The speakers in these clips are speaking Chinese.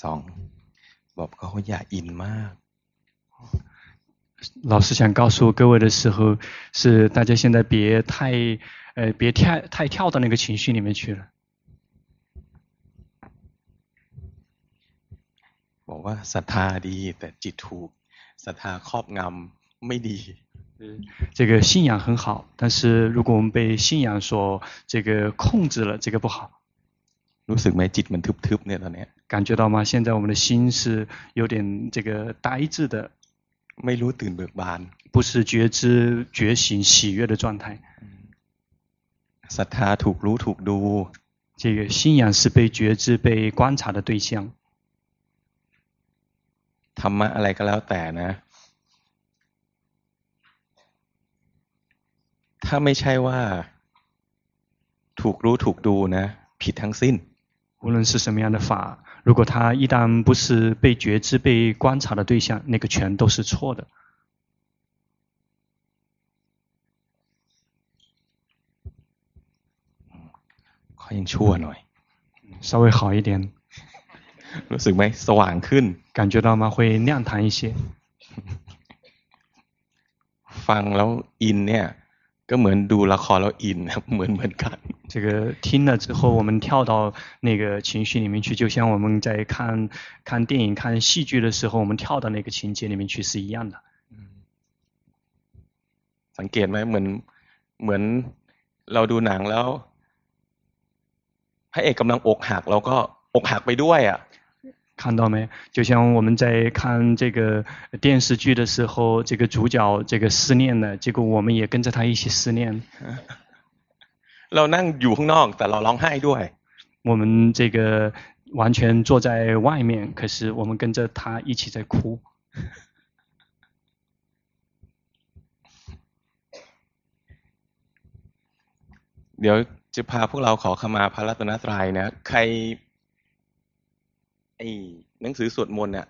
สองบอกเขาอย่าอินมาก 老师想告诉各位的时候，是大家现在别太，呃，别跳太跳到那个情绪里面去了。บอกว่าศรัทธาดีแต่จิตถูกศรัทธาครอบงำไม่ดี。这个信仰很好，但是如果我们被信仰所这个控制了，这个不好。 รู้สึกไหมจิตมันทึบๆเนี่ยตอนนี้感觉到吗？现在我们的心是有点这个呆滞的。ไม่รู้ตื่นเบิกบาน，不是觉知、觉醒、喜悦的状态。ศรัทธาถูกรู้ถูกดู，这个信仰是被觉知、被观察的对象。ธรรมะอะไรก็แล้วแต่นะ，ถ้าไม่ใช่ว่าถูกรู้ถูกดูนะผิดทั้งสิ้น。 无论是什么样的法，如果他一旦不是被觉知、被观察的对象，那个全都是错的。可以ชั่วหน่อย，稍微好一点。รู้สึกไหมสว่างขึ้น？感觉到吗？会亮堂一些。ฟังแล้วอินเนี่ย ก็เหมือนดูละครแล้วอินเหมือนเหมือนกัน。这个听了之后，我们跳到那个情绪里面去，就像我们在看看电影、看戏剧的时候，我们跳到那个情节里面去是一样的。สังเกตไหมเหมือนเหมือนเราดูหนังแล้วพระเอกกำลังอกหักเราก็อกหักไปด้วยอ่ะ。 看到没？就像我们在看这个电视剧的时候，这个主角这个失恋了，结果我们也跟着他一起失恋。เรานั่งอยู่ข้างนอกแต่เราร้องไห้ด้วย。我们这个完全坐在外面，可是我们跟着他一起在哭。เดี๋ยวจะพาพวกเราขอขมาพระรัตนตรัยนะใคร ไอ้หนังสือสวดมนต์อ่ะ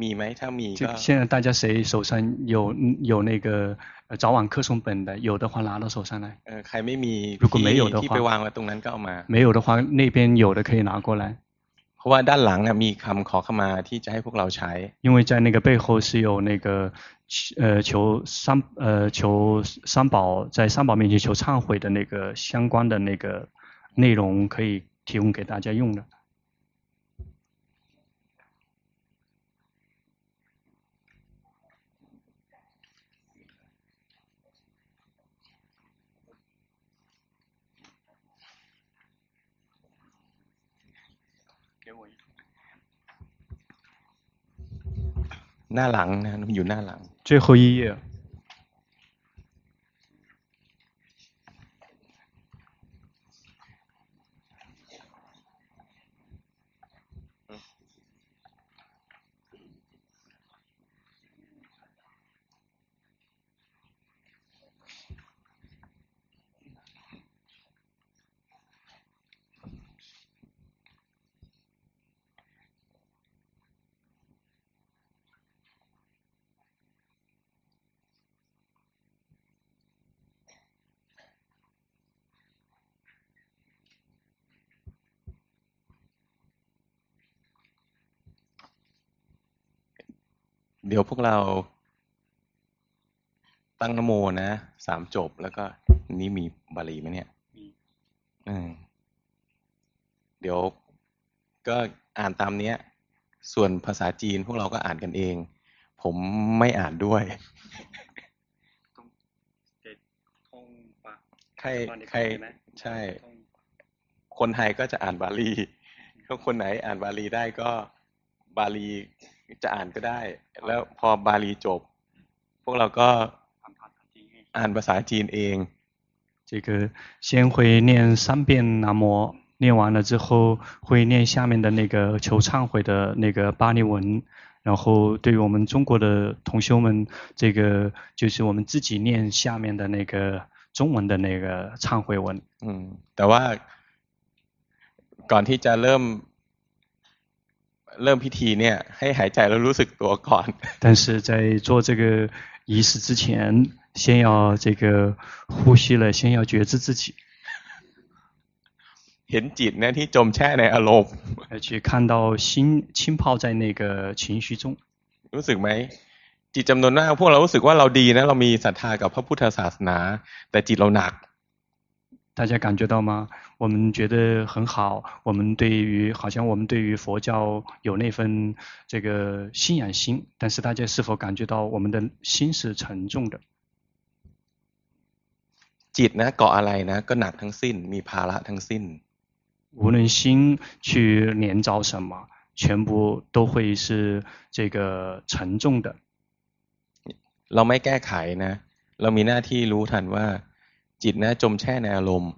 มีไหมถ้ามีก็现在大家谁手上有有那个早晚课诵本的，有的话拿到手上来。เออใครไม่มี 如果没有的话，ที่ไปวางไว้ตรงนั้นก็เอามา。没有的话，那边有的可以拿过来。เพราะว่าด้านหลังอ่ะมีคำขอขมาที่จะให้พวกเราใช้。因为在那个背后是有那个，呃求三呃求三宝在三宝面前求忏悔的那个相关的那个内容，可以提供给大家用的。 หน้าหลังนะมันอยู่หน้าหลัง最后一页 เดี๋ยวพวกเราตั้งนโมนะสามจบแล้วก็นี้มีบาลีไหมเนี่ยอืมเดี๋ยวก็อ่านตามเนี้ย ส่วนภาษาจีนพวกเราก็อ่านกันเอง ผมไม่อ่านด้วย ใครใครใช่ คนไทยก็จะอ่านบาลีถ้าคนไหนอ่านบาลีได้ก็บาลี จะอ่านก็ได้ แล้วพอบาลีจบ พวกเราก็อ่านภาษาจีนเอง这个先会念三遍南无，念完了之后会念下面的那个求忏悔的那个巴利文，然后对于我们中国的同修们，这个就是我们自己念下面的那个中文的那个忏悔文。嗯，แต่ว่าก่อนที่จะเริ่ม เริ่มพิธีเนี่ยให้หายใจแล้วรู้สึกตัวก่อน但是在做这个仪式之前，先要这个呼吸了，先要觉知自己。เห็นจิตเนี่ยที่จมแช่ในอารมณ์ 呃，去看到心浸泡在那个情绪中。รู้สึกไหมจิตจำนวนมากพวกเรารู้สึกว่าเราดีนะเรามีศรัทธากับพระพุทธศาสนาแต่จิตเราหนัก 大家感觉到吗？我们觉得很好，我们对于好像我们对于佛教有那份这个信仰心，但是大家是否感觉到我们的心是沉重的？จิต呢，เกาะอะไร呢，ก็หนักทั้งสิ้น，มีภาระทั้งสิ้น。无论心去连着什么，全部都会是这个沉重的。เราไม่แก้ไขนะ，เรามีหน้าที่รู้ทันว่า。 จิต呢，จมแช่ในอารมณ์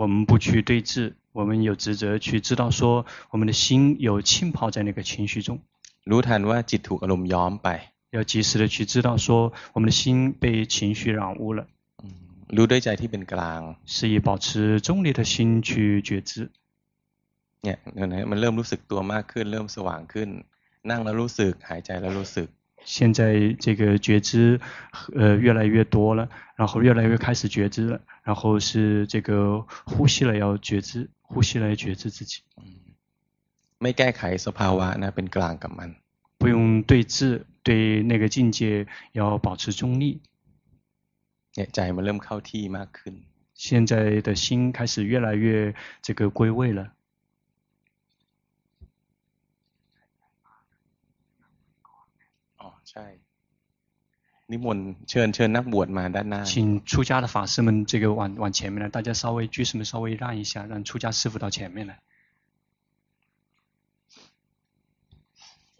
我们不去对峙，我们有职责去知道说，我们的心有浸泡在那个情绪中。รู้ทันว่าจิตถูกอารมณ์ย้อมไป要及时的去知道说，我们的心被情绪染污了。รู้ด้วยใจที่เป็นกลาง是以保持中立的心去觉知。เนี่ยมันเริ่มรู้สึกตัวมากขึ้น เริ่มสว่างขึ้น นั่งแล้วรู้สึก หายใจแล้วรู้สึก 现在这个觉知，呃，越来越多了，然后越来越开始觉知了，然后是这个呼吸了要觉知，呼吸来觉知自己。ไม่แก้ไขสภาวะนะเป็นกลางกับมัน不用对峙，对那个境界要保持中立。เนี่ยใจมันเริ่มเข้าที่มากขึ้น。现在的心开始越来越这个归位了。 ใช่นิมนต์เชิญเชิญนักบวชมาด้านหน้า请出家的法师们这个往往前面来，大家稍微居士们稍微让一下，让出家师父到前面来。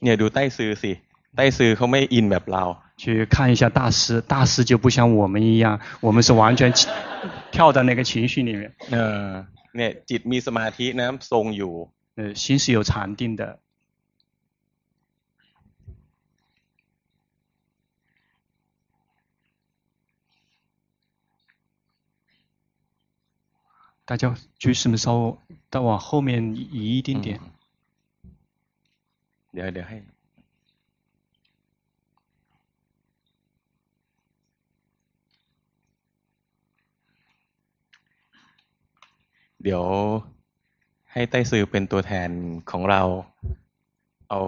เนี่ยดูใต้ซื่อสิใต้ซื่อเขาไม่อินแบบเรา去看一下大师，大师就不像我们一样，我们是完全跳到那个情绪里面。เออเนี่ยจิตมีสมาธินะทรงอยู่呃心是有禅定的。 大家居士们稍微再往后面移一点点。เดี๋ยวเดี๋ยวให้เดี๋ยวให้ไต้ซือเป็นตัวแทนของเราเอา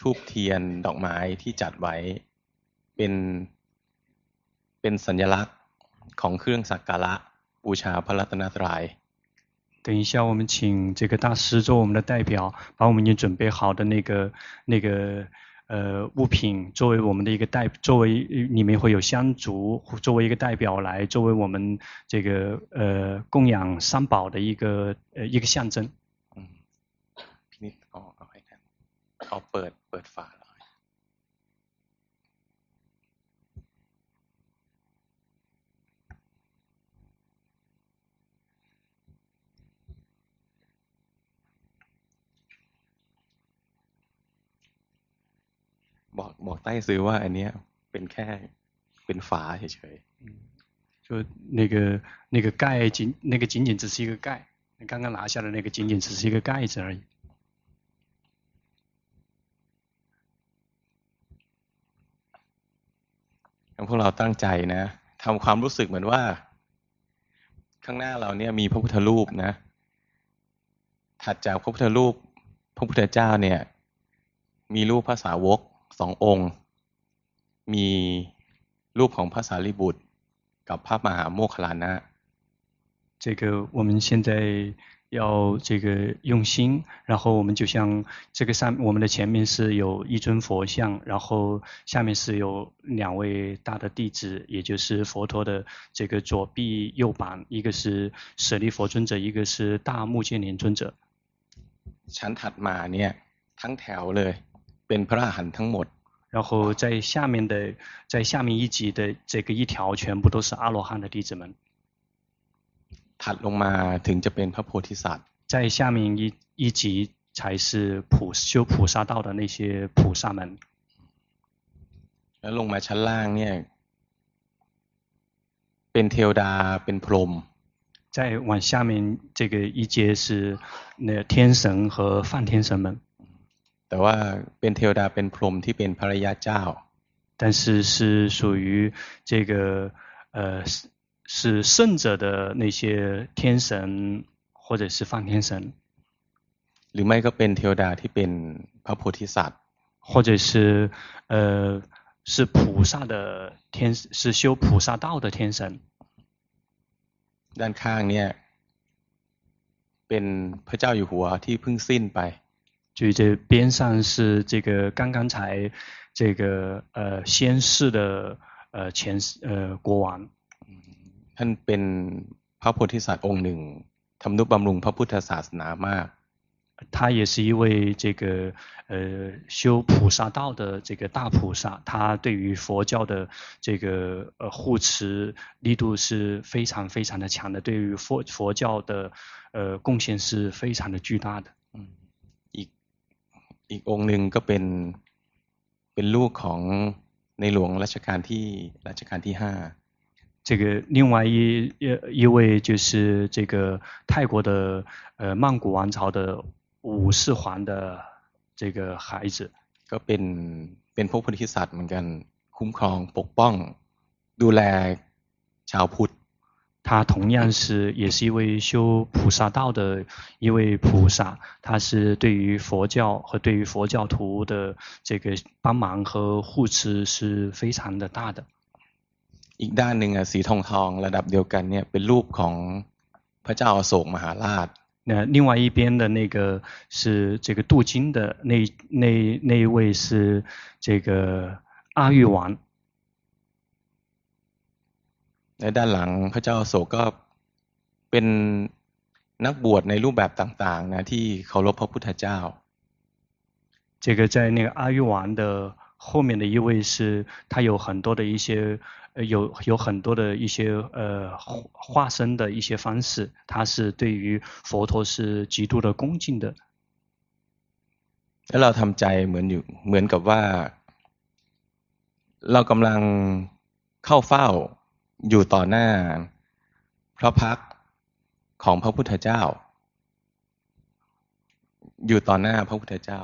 ทูบเทียนดอกไม้ที่จัดไว้เป็นเป็นสัญลักษณ์ของเครื่องสักการะ 等一下，我们请这个大师做我们的代表，把我们已经准备好的那个那个呃物品作为我们的一个代，作为里面会有香烛，作为一个代表来作为我们这个呃供养三宝的一个呃一个象征。嗯，哦，好，เปิด法 บอกบอกใต้ซื้อว่าอันเนี้ยเป็นแค่เป็นฝาเฉยๆ就那个那个盖仅那个仅仅只是一个盖，你刚刚拿下的那个仅仅只是一个盖子而已。พวกเราตั้งใจนะทำความรู้สึกเหมือนว่า ข้างหน้าเราเนี่ยมีพระพุทธรูปนะ ถัดจากพระพุทธรูปพระพุทธเจ้าเนี่ย มีรูปพระสาวก สององค์มีรูปของพระสารีบุตรกับพระมหาโมคคัลลานะ这个我们现在要这个用心，然后我们就像这个上，我们的前面是有一尊佛像，然后下面是有两位大的弟子，也就是佛陀的这个左臂右膀，一个是舍利佛尊者，一个是大目犍连尊者。ชั้นถัดมาเนี่ยทั้งแถวเลย เป็นพระอรหันต์ทั้งหมด然后在下面的在下面一级的这个一条全部都是阿罗汉的弟子们。ถัดลงมาถึงจะเป็นพระโพธิสัตว์在下面一一级才是普修菩萨道的那些菩萨们。แล้วลงมาชั้นล่างเนี่ยเป็นเทวดาเป็นพรหม再往下面这个一阶是那天神和梵天神们。 แต่ว่าเป็นเทวดาเป็นพรหมที่เป็นภรรยาเจ้า但是是属于这个呃是是圣者的那些天神或者是梵天神 หรือไม่ก็เป็นเทวดาที่เป็นพระโพธิสัตว์或者是呃是菩萨的天是修菩萨道的天神ด้านข้างเนี่ยเป็นพระเจ้าอยู่หัวที่เพิ่งสิ้นไป 就这边上是这个刚刚才这个呃仙逝的呃前呃国王ท่านเป็นพระโพธิสัตว์องค์หนึ่งทำนุบำรุงพระพุทธศาสนามาก他也是一位这个呃修菩萨道的这个大菩萨，他对于佛教的这个呃护持力度是非常非常的强的，对于佛佛教的呃贡献是非常的巨大的。嗯，อีก อีกองค์หนึ่งก็เป็นเป็นลูกของในหลวงรัชกาลที่รัชกาลที่ห้า这个另外一一一位就是这个泰国的呃曼谷王朝的。五世皇的这个孩子，ก็เป็นเป็นพวกโพธิสัตว์เหมือนกันคุ้มครองปกป้องดูแลชาวพุทธ 他同样是也是一位修菩萨道的一位菩萨，他是对于佛教和对于佛教徒的这个帮忙和护持是非常的大的。อีกด้านหนึ่งอ่ะสีทองทองระดับเดียวกันเนี่ยเป็นรูปของพระเจ้าอโศกมหาราช那另外一边的那个是这个镀金的那那那一位是这个阿育王。 ในด้านหลังพระเจ้าโศกก็เป็นนักบวชในรูปแบบต่างๆนะที่เคารพพระพุทธเจ้า。这个在那个阿育王的后面的一位是，他有很多的一些。有有很多的一些呃化身的一些方式，他是对于佛陀是极度的恭敬的。แล้วเราทำใจเหมือนอยู่เหมือนกับว่า เรากำลังเข้าเฝ้า อยู่ต่อหน้าพระพักของพระพุทธเจ้า อยู่ต่อหน้าพระพุทธเจ้า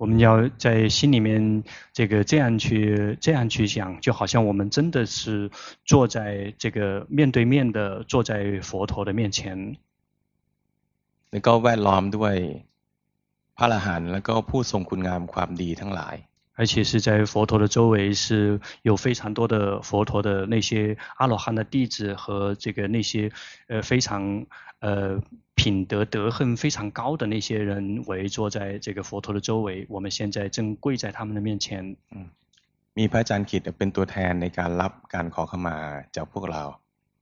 我们要在心里面这个这样去这样去想，就好像我们真的是坐在这个面对面的坐在佛陀的面前。แล้วก็แวดล้อมด้วยพระอรหันต์แล้วก็ผู้ทรงคุณงามความดีทั้งหลาย。 而且是在佛陀的周围是有非常多的佛陀的那些阿罗汉的弟子和这个那些呃非常呃。品德德行非常高的那些人围坐在这个佛陀的周围，我们现在正跪在他们的面前。嗯，มีพระอาจารย์ขิดเป็นตัวแทนในการรับการขอขมาจากพวกเรา。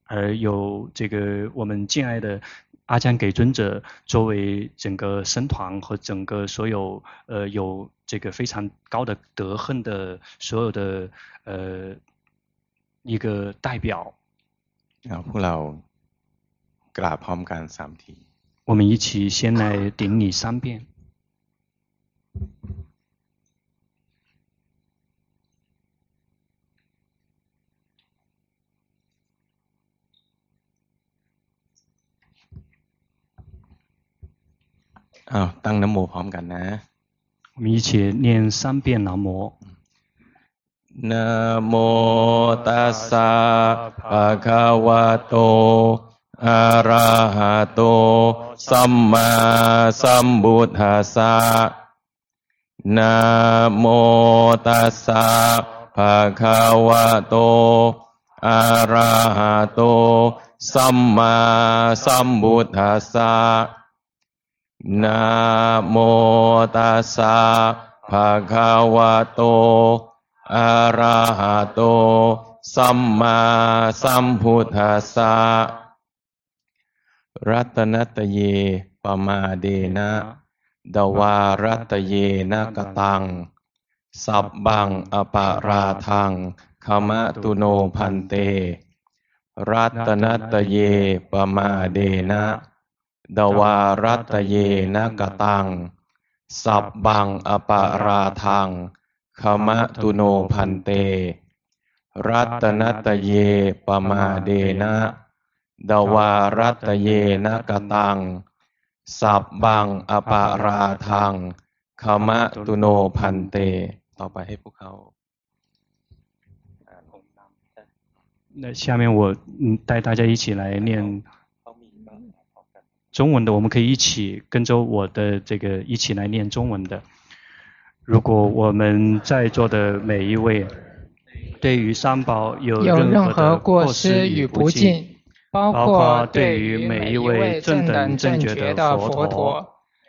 而有这个我们敬爱的阿姜给尊者作为整个僧团和整个所有呃有 这个非常高的德行的所有的呃一个代表。然后พวกเรากราบพร้อมกันสามที。我们一起先来顶礼三遍。啊，当南无พร้อมกันนะ。 我们一起念三遍南无。南无ตัสสะภะคะวะโตอะระหะโตสัมมาสัมพุทธัสสะนะโมตัสสะภะคะวะโตอะระหะโตสัมมาสัมพุทธัสสะ นะโมตัสสะภะคะวะโต อะระหะโต สัมมาสัมพุทธัสสะ รัตนัตเยปมาเดนะดวารัตเยนะกตัง สับบังอปาราทังขมะตุโนพันเต รัตนัตเยปมาเดนะ ดวารัตเยนะกตัง สับบังอปาราทังขมะตุโนพันเต รัตนัตเยปมาเดนะดวารัตเยนะกตัง สับบังอปาราทังขมะตุโนพันเต ต่อไปให้พวกเขา那下面我嗯带大家一起来念 中文的，我们可以一起跟着我的这个一起来念中文的。如果我们在座的每一位对于三宝有任何过失与不敬，包括对于每一位正等正觉的佛陀、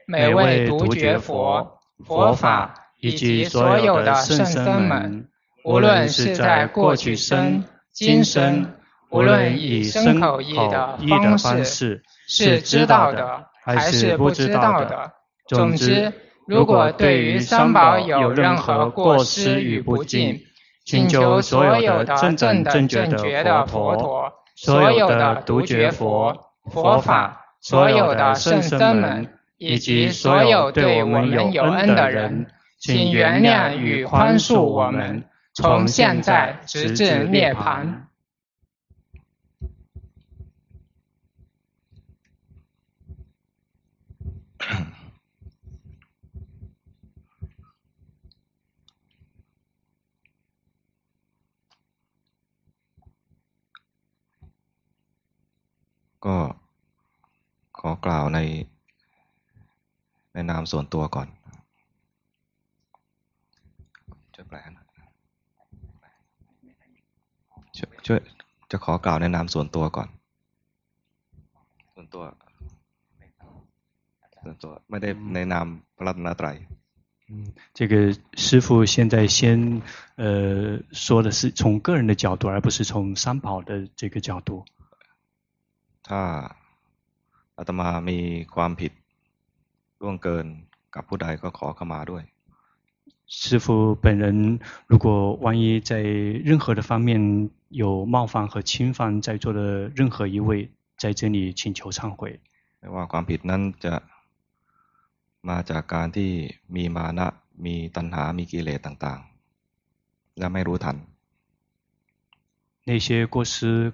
每位独觉佛、佛法以及所有的圣僧们，无论是在过去生、今生，无论以身口意的方式是知道的还是不知道的，总之，如果对于三宝有任何过失与不敬，请求所有的正等正觉的佛陀、所有的独觉佛、佛法、所有的圣僧们，以及所有对我们有恩的人，请原谅与宽恕我们，从现在直至涅槃。 ก็ขอกล่าวในในนามส่วนตัวก่อนช่วยแปลหน่อยช่วยช่วยจะขอกล่าวในนามส่วนตัวก่อน ส่วนตัวส่วนตัวไม่ได้ในนามพระรัตนตรัย嗯，这个师父现在先呃说的是从个人的角度，而不是从三宝的这个角度。 ถ้าอาตมามีความผิดล่วงเกินกับผู้ใดก็ขอเข้ามาด้วย师父本人如果万一在任何的方面有冒犯和侵犯在座的任何一位，在这里请求忏悔。ไม่ว่าความผิดนั้นจะมาจากการที่มีมานะมีตัณหามีกิเลสต่างๆและไม่รู้ทัน那些过失。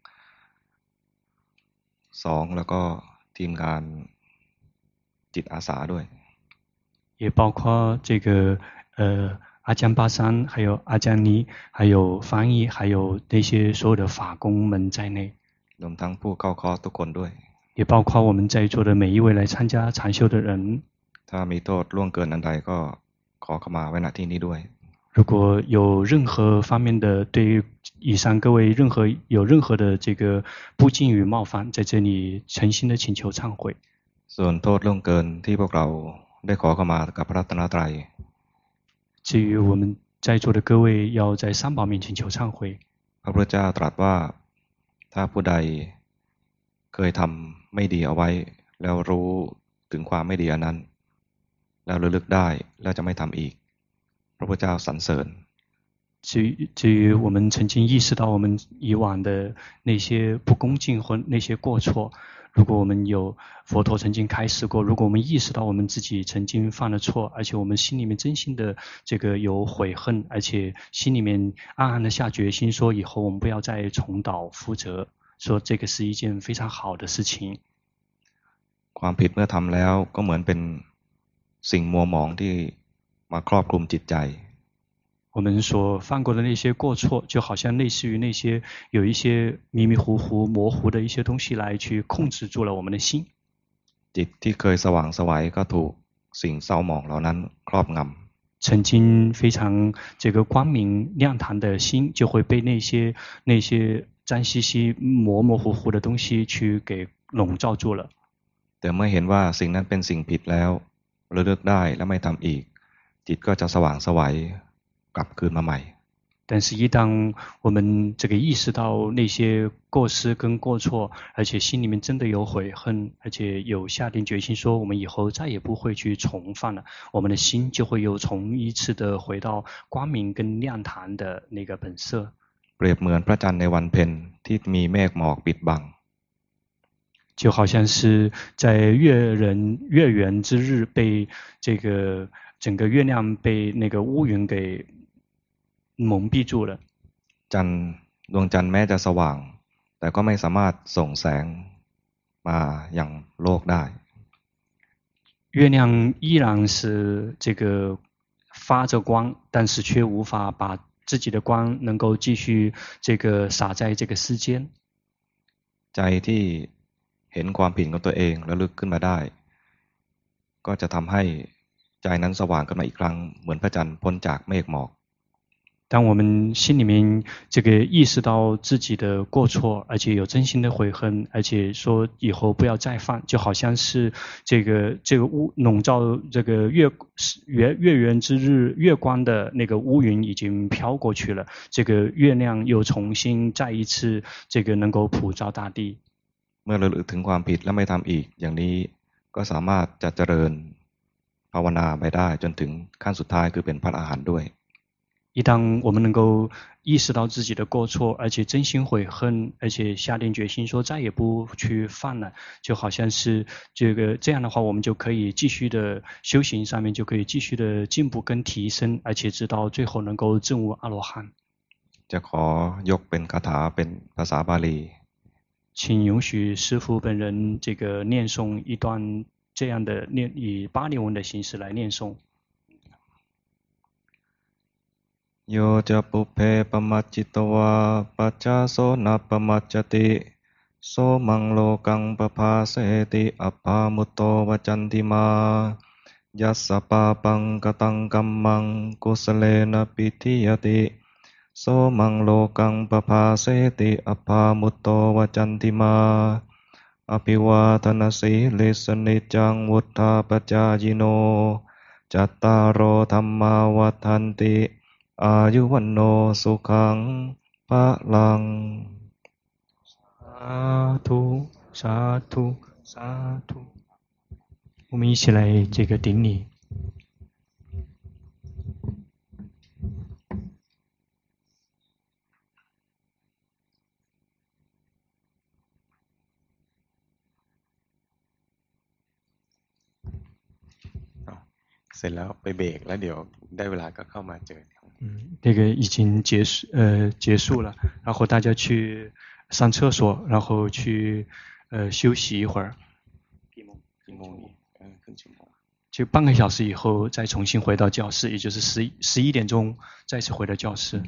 สองแล้วก็ทีมงานจิตอาสาด้วย也包括这个呃阿江巴山，还有阿江尼，还有翻译，还有那些所有的法工们在内。รวมทั้งผู้เข้าคอร์สทุกคนด้วย也包括我们在座的每一位来参加禅修的人。ถ้ามีโทษล่วงเกินอันใดก็ขอเข้ามาไว้ณที่นี้ด้วย 如果有任何方面的对于以上各位任何有任何的这个不敬与冒犯，在这里诚心的请求忏悔。ส่วนโทษล่วงเกินที่พวกเราได้ขอเข้ามากับพระรัตนตรัย至于我们在座的各位要在三宝面前求忏悔。พระพุทธเจ้าตรัสว่าถ้าผู้ใดเคยทำไม่ดีเอาไว้แล้วรู้ถึงความไม่ดีอันนั้น แล้วระลึกได้แล้วจะไม่ทำอีก พระพุทธเจ้าสรรเสริญ至于至于我们曾经意识到我们以往的那些不恭敬或那些过错，如果我们有佛陀曾经开示过，如果我们意识到我们自己曾经犯了错，而且我们心里面真心的这个有悔恨，而且心里面暗暗的下决心，说以后我们不要再重蹈覆辙，说这个是一件非常好的事情。ความผิดเมื่อทำแล้วก็เหมือนเป็นสิ่งมัวหมองที่ มาครอบคลุมจิตใจ我们所犯过的那些过错，就好像类似于那些有一些迷迷糊糊、模糊的一些东西来去控制住了我们的心。จิตที่เคยสว่างไสวก็ถูกสิ่งเศร้าหมองเหล่านั้นครอบงำ曾经非常这个光明亮堂的心，就会被那些那些脏兮兮、模模糊糊的东西去给笼罩住了。แต่เมื่อเห็นว่าสิ่งนั้นเป็นสิ่งผิดแล้วระลึกได้และไม่ทำอีก จิตก็จะสว่างไสวกลับคืนมาใหม่但是，一当我们这个意识到那些过失跟过错，而且心里面真的有悔恨，而且有下定决心说我们以后再也不会去重犯了，我们的心就会又重一次的回到光明跟亮堂的那个本色。เปรียบเหมือนพระจันทร์ในวันเพ็ญที่มีเมฆหมอกปิดบัง 就好像是在月人月圆之日被这个整个月亮被那个乌云给蒙蔽住了。จันทร์ดวงจันทร์แม้จะสว่าง แต่ก็ไม่สามารถส่งแสงมาอย่างโลกได้。月亮依然是这个发着光，但是却无法把自己的光能够继续这个洒在这个世间。ใจที่ เห็นความผิดของตัวเองแล้วลึกขึ้นมาได้ ก็จะทำให้ใจนั้นสว่างขึ้นมาอีกครั้งเหมือนพระจันทร์พ้นจากเมฆหมอก当我们心里面这个意识到自己的过错，而且有真心的悔恨，而且说以后不要再犯，就好像是这个这个乌笼罩这个月月月圆之日月光的那个乌云已经飘过去了，这个月亮又重新再一次这个能够普照大地。 เมื่อระลึกถึงความผิดและไม่ทำอีกอย่างนี้ก็สามารถจะเจริญภาวนาไปได้จนถึงขั้นสุดท้ายคือเป็นพระอรหันต์ด้วย一旦我们能够意识到自己的过错，而且真心悔恨，而且下定决心说再也不去犯了，就好像是这个这样的话，我们就可以继续的修行上面就可以继续的进步跟提升，而且直到最后能够证悟阿罗汉。จะขอยกเป็นคาถาเป็นภาษาบาลี。 请允许师父本人这个念诵一段这样的念，以巴利文的形式来念诵。โยจะปุเพปมัจจิตวาปัจจาโสนัปมัจจติโสมังโลกังปภาเสติอภามุตโตวจันติมายัสสะปาปังกตังกัมมังกุสเลนะปิทิยติ โสมังโลกังปภาเสติอภามุตโตวจันติมาอภิวาทนาสีลิสนิจังวุธาปจายิโนจัตตารโอธรรมาวัฏันติอายุวันโนสุขังพระลังสาธุสาธุสาธุ我们一起来这个顶礼。 เสร็จแล้วไปเบรกแล้วเดี๋ยวได้เวลาก็เข้ามาเจอ嗯，那个已经结束，呃，结束了，然后大家去上厕所，然后去，呃，休息一会儿。就半个小时以后再重新回到教室，也就是十十一点钟再次回到教室。嗯